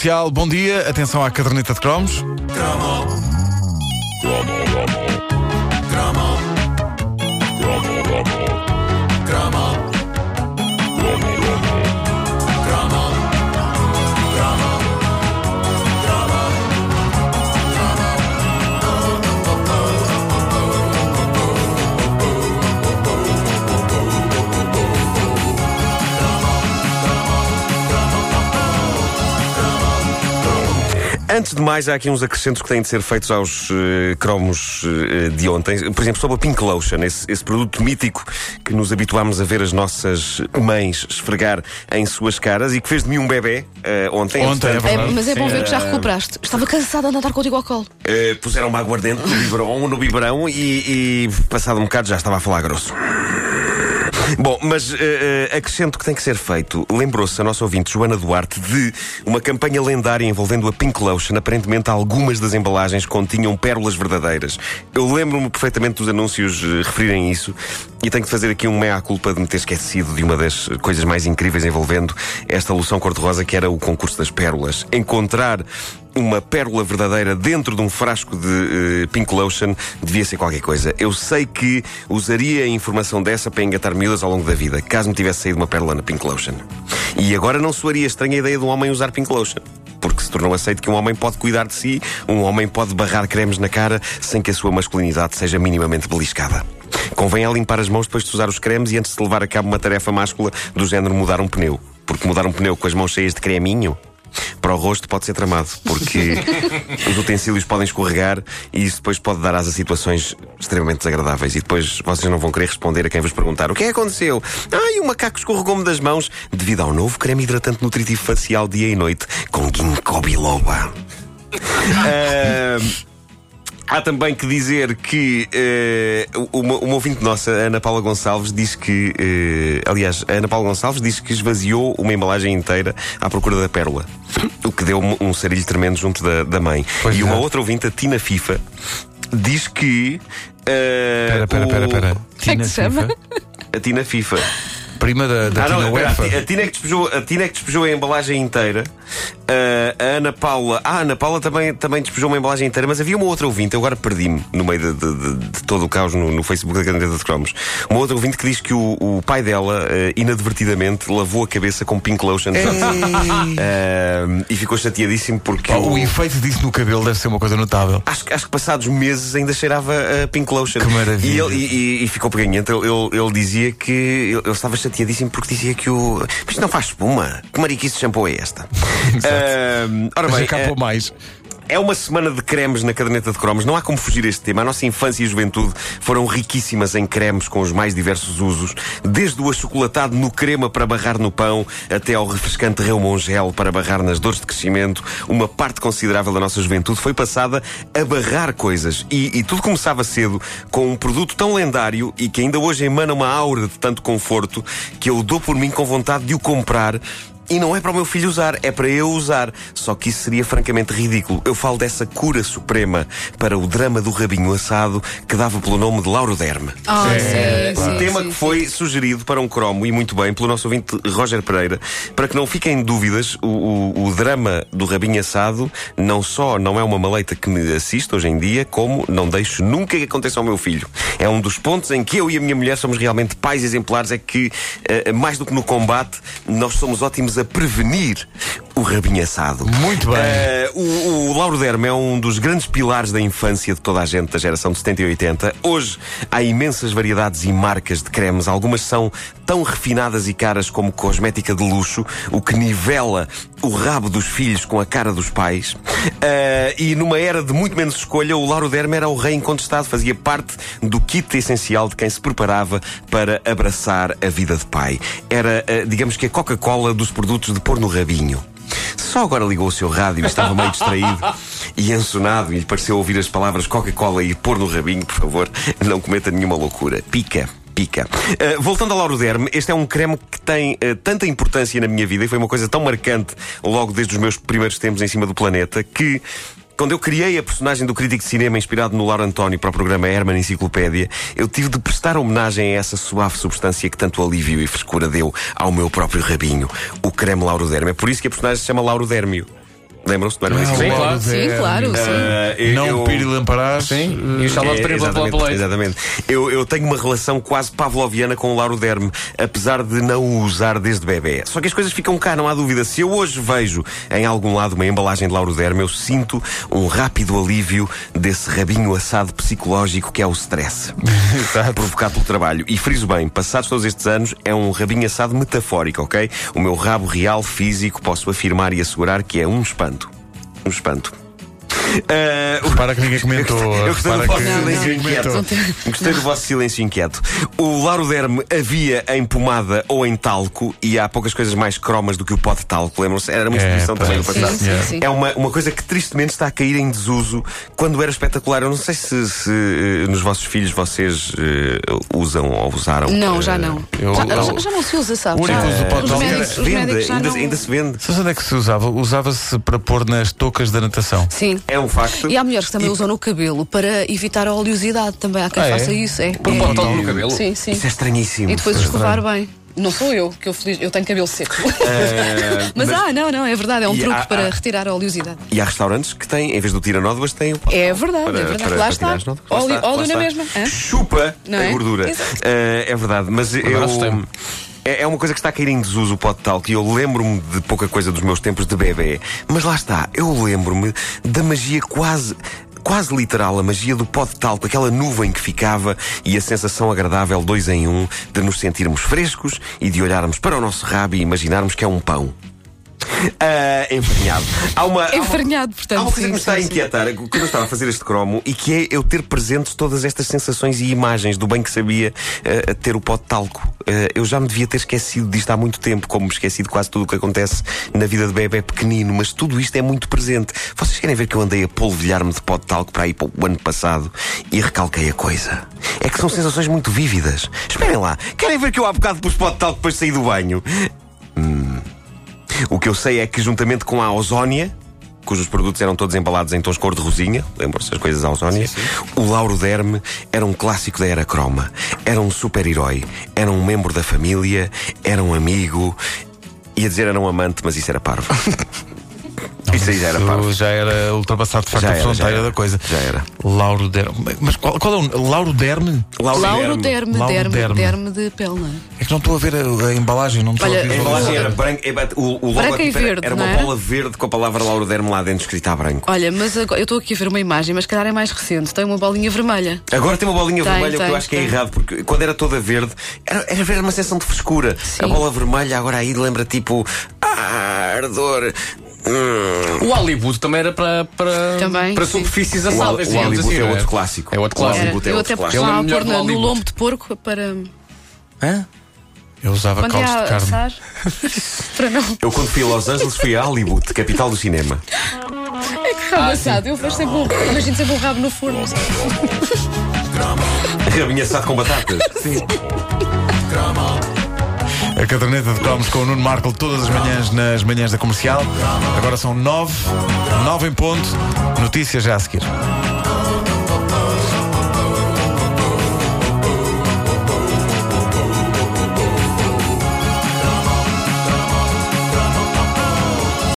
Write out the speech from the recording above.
Comercial, bom dia. Atenção à caderneta de cromos. Antes de mais, há aqui uns acrescentos que têm de ser feitos aos eh, cromos eh, de ontem. Por exemplo, sobre a Pink Lotion, esse, esse produto mítico que nos habituámos a ver as nossas mães esfregar em suas caras e que fez de mim um bebê eh, ontem. Ontem, é verdade. É, mas é bom ver que já recuperaste. Estava cansada de andar contigo ao colo. puseram uma aguardente no biberão, no biberão e, e passado um bocado já estava a falar grosso. Bom, mas eh, acrescento que tem que ser feito. Lembrou-se a nossa ouvinte Joana Duarte de uma campanha lendária envolvendo a Pink Lotion. Aparentemente, algumas das embalagens continham pérolas verdadeiras. Eu lembro-me perfeitamente dos anúncios eh, referirem isso e tenho que fazer aqui um meia-culpa de me ter esquecido de uma das coisas mais incríveis envolvendo esta loção cor-de-rosa que era o concurso das pérolas. Encontrar uma pérola verdadeira dentro de um frasco de eh, Pink Lotion devia ser qualquer coisa. Eu sei que usaria a informação dessa para engatar miúdas ao longo da vida, caso me tivesse saído uma pérola na Pink Lotion. E agora não soaria estranha a ideia de um homem usar Pink Lotion. Porque se tornou aceito que um homem pode cuidar de si, um homem pode barrar cremes na cara sem que a sua masculinidade seja minimamente beliscada. Convém é limpar as mãos depois de usar os cremes e antes de levar a cabo uma tarefa máscula do género mudar um pneu. Porque mudar um pneu com as mãos cheias de creminho para o rosto pode ser tramado, porque os utensílios podem escorregar e isso depois pode dar a situações extremamente desagradáveis. E depois vocês não vão querer responder a quem vos perguntar o que é que aconteceu. Ai, o macaco escorregou-me das mãos devido ao novo creme hidratante nutritivo facial dia e noite com ginkgo biloba. Ah, Há também que dizer que eh, uma, uma ouvinte nossa, a Ana Paula Gonçalves, diz que. eh, aliás, a Ana Paula Gonçalves diz que esvaziou uma embalagem inteira à procura da pérola. O que deu um, sarilho tremendo junto da, da mãe. Pois e é. uma outra ouvinte, a Tina FIFA, diz que. eh, Espera, espera, o- espera, espera. que se chama? FIFA, A Tina FIFA. Prima da, da Ah, não, Tina Ti- UEFA. a Tina é que despejou, a Tina é que despejou a embalagem inteira. Ah, a Ana Paula. Ah, a Ana Paula também, também despejou uma embalagem inteira, mas havia uma outra ouvinte, eu agora perdi-me no meio de, de- de- de todo o caos no, no Facebook da Caderneta de Cromos. Uma outra ouvinte que diz que o, o pai dela, ah, inadvertidamente, lavou a cabeça com pink lotion. Ah, e ficou chateadíssimo porque. Oh, o- o efeito disso no cabelo deve ser uma coisa notável. Acho, que- acho que passados meses ainda cheirava a Pink Lotion. Que maravilha. E, ele, e, e- ficou peganhento. Ele, ele, ele dizia que. Ele, ele estava chateadíssimo porque dizia que o. Mas não faz espuma. Que mariquice de shampoo é esta? Ah, ora Mas bem. acabou ah, mais. É uma semana de cremes na caderneta de cromos. Não há como fugir a este tema. A nossa infância e juventude foram riquíssimas em cremes com os mais diversos usos. Desde o achocolatado no crema para barrar no pão, até ao refrescante Reumongel para barrar nas dores de crescimento. Uma parte considerável da nossa juventude foi passada a barrar coisas. E, e tudo começava cedo com um produto tão lendário e que ainda hoje emana uma aura de tanto conforto que eu dou por mim com vontade de o comprar e não é para o meu filho usar, é para eu usar. Só que isso seria francamente ridículo. Eu falo dessa cura suprema para o drama do rabinho assado que dava pelo nome de Lauro Derme. Ah, É, sim, Um sim, tema sim, que foi sugerido para um cromo, e muito bem, pelo nosso ouvinte Roger Pereira. Para que não fiquem dúvidas, o, o- o drama do rabinho assado não só não é uma maleita que me assiste hoje em dia, como não deixo nunca que aconteça ao meu filho. É um dos pontos em que eu e a minha mulher somos realmente pais exemplares, é que, eh, mais do que no combate, nós somos ótimos a prevenir o rabinho assado. Muito bem. Eh, o, o Lauro Derme é um dos grandes pilares da infância de toda a gente da geração de 70 e 80. Hoje há imensas variedades e marcas de cremes. Algumas são tão refinadas e caras como cosmética de luxo, o que nivela o rabo dos filhos com a cara dos pais. Eh, e numa era de muito menos escolha, o Lauro Derme era o rei incontestado, fazia parte do kit essencial de quem se preparava para abraçar a vida de pai. Era, eh, digamos que a Coca-Cola dos produtos de pôr no rabinho. Só agora ligou o seu rádio e estava meio distraído e ensonado e lhe pareceu ouvir as palavras Coca-Cola e pôr no rabinho, por favor, não cometa nenhuma loucura. Pica. Pica. Uh, voltando ao Lauro Derme, este é um creme que tem uh, tanta importância na minha vida e foi uma coisa tão marcante logo desde os meus primeiros tempos em cima do planeta que quando eu criei a personagem do crítico de cinema inspirado no Lauro António para o programa Herman Enciclopédia, eu tive de prestar homenagem a essa suave substância que tanto alívio e frescura deu ao meu próprio rabinho, o creme Lauro Derme. É por isso que a personagem se chama Lauro Dérmio. Lembram-se do Herman Simão? Sim, claro. Sim, claro, sim. Ah, eu- Não eu- Piri Lamparás. Sim, e o Charlotte É, Perry pela exatamente, Play. exatamente. Eu, eu tenho uma relação quase pavloviana com o Lauro Derme, apesar de não o usar desde bebê. Só que as coisas ficam cá, não há dúvida. Se eu hoje vejo em algum lado uma embalagem de Lauro Derme, eu sinto um rápido alívio desse rabinho assado psicológico que é o stress. Exato. provocado pelo trabalho. E friso bem, passados todos estes anos, é um rabinho assado metafórico, ok? O meu rabo real, físico, posso afirmar e assegurar que é um espanto. Um espanto. O- Repara que ninguém comentou. eu gostei do vosso silêncio inquieto. Gostei do vosso silêncio inquieto. O Lauro Derme havia em pomada ou em talco e há poucas coisas mais cromas do que o pó de talco. Lembram-se? Era uma É, exposição pá, também no sim, passado. sim, sim. É uma, uma coisa que tristemente está a cair em desuso quando era espetacular. Eu não sei se, se, eh, nos vossos filhos vocês eh, usam ou usaram. Não, já não. eu- já, já- já não se usa, sabe? O único uso do pó de talco ainda, não... ainda se vende. Sabes onde é que se usava? Usava-se para pôr nas toucas da natação. Sim. É um facto. E há mulheres que também usam no cabelo para evitar a oleosidade também. Há quem Ah, é? faça isso. É. Por é. de talco no cabelo? Sim, sim. Isso é estranhíssimo. E depois escovar bem. Não sou eu, que eu, feliz, eu tenho cabelo seco. Eh, mas, ah, não, não, é verdade, é um E truque há- para há- retirar a oleosidade. E há restaurantes que têm, em vez do tiranódoas, têm o pó É verdade, para- é verdade. para- Lá para está. nódoas. Lá Óleo- está, lá óleo na mesma, hã? Chupa Não a é? gordura. Eh, é verdade, mas eu. É é uma coisa que está a cair em desuso o pó de talco e eu lembro-me de pouca coisa dos meus tempos de bebê. Mas lá está, eu lembro-me da magia quase. Quase literal, a magia do pó de talco, aquela nuvem que ficava e a sensação agradável, dois em um, de nos sentirmos frescos e de olharmos para o nosso rabo e imaginarmos que é um pão. Ah, enfarinhado. Há uma, portanto, Há uma coisa sim, que me está a sim, sim. inquietar quando eu estava a fazer este cromo e que é eu ter presentes todas estas sensações e imagens do bem que sabia eh, ter o pó de talco. Eh, eu já me devia ter esquecido disto há muito tempo, como me esqueci de quase tudo o que acontece na vida de bebê pequenino, mas tudo isto é muito presente. Vocês querem ver que eu andei a polvilhar-me de pó de talco para aí para o ano passado e recalquei a coisa? É que são sensações muito vívidas. Esperem lá, querem ver que eu há bocado pus pó de talco depois de sair do banho? O que eu sei é que, juntamente com a Ozónia, cujos produtos eram todos embalados em tons cor de rosinha, lembram-se das coisas da Ozónia? O Lauro Derme era um clássico da era croma. Era um super-herói. Era um membro da família. Era um amigo. Ia dizer era um amante, mas isso era parvo. isso aí já era parvo. já era ultrapassado de facto Já a era, fronteira era. da coisa. Já era. Lauro Derme. Mas qual, qual é o. Lauro Derme? Lauro Derme, Lauro derme, Derme. derme de pele, não é? É que não estou a ver a, a embalagem, não estou Olha, a ver A embalagem era branca. é, O, o logo Branca e aqui era- verde, era uma não é? bola verde com a palavra Lauro Derme lá dentro escrita a branco. Olha, mas agora, eu estou aqui a ver uma imagem, mas se calhar é mais recente. Tem uma bolinha vermelha. Agora tem uma bolinha Tem, vermelha, o que eu tem, acho que é tem. errado, porque quando era toda verde, era, era ver uma sensação de frescura. Sim. A bola vermelha agora aí lembra tipo. Ah, ardor. Hum. O Hollywood também era para, para, Também, para superfícies O, Al- assáveis. o digamos Hollywood assim, é não outro clássico. É outro O clássico. Hollywood é eu até clássico. estava a melhor pôr no Hollywood. lombo de porco para. Hã? Eu usava Quando de a carne. assar. para não. Eu quando fui a Los Angeles fui a Hollywood, capital do cinema. Rabo assado. Eu vejo sempre um, imagino sempre um rabo no forno. Rabinho assado com batatas. Sim. A caderneta de cromos com o Nuno Marco todas as manhãs nas manhãs da comercial. Agora são nove, nove em ponto. Notícias já a seguir.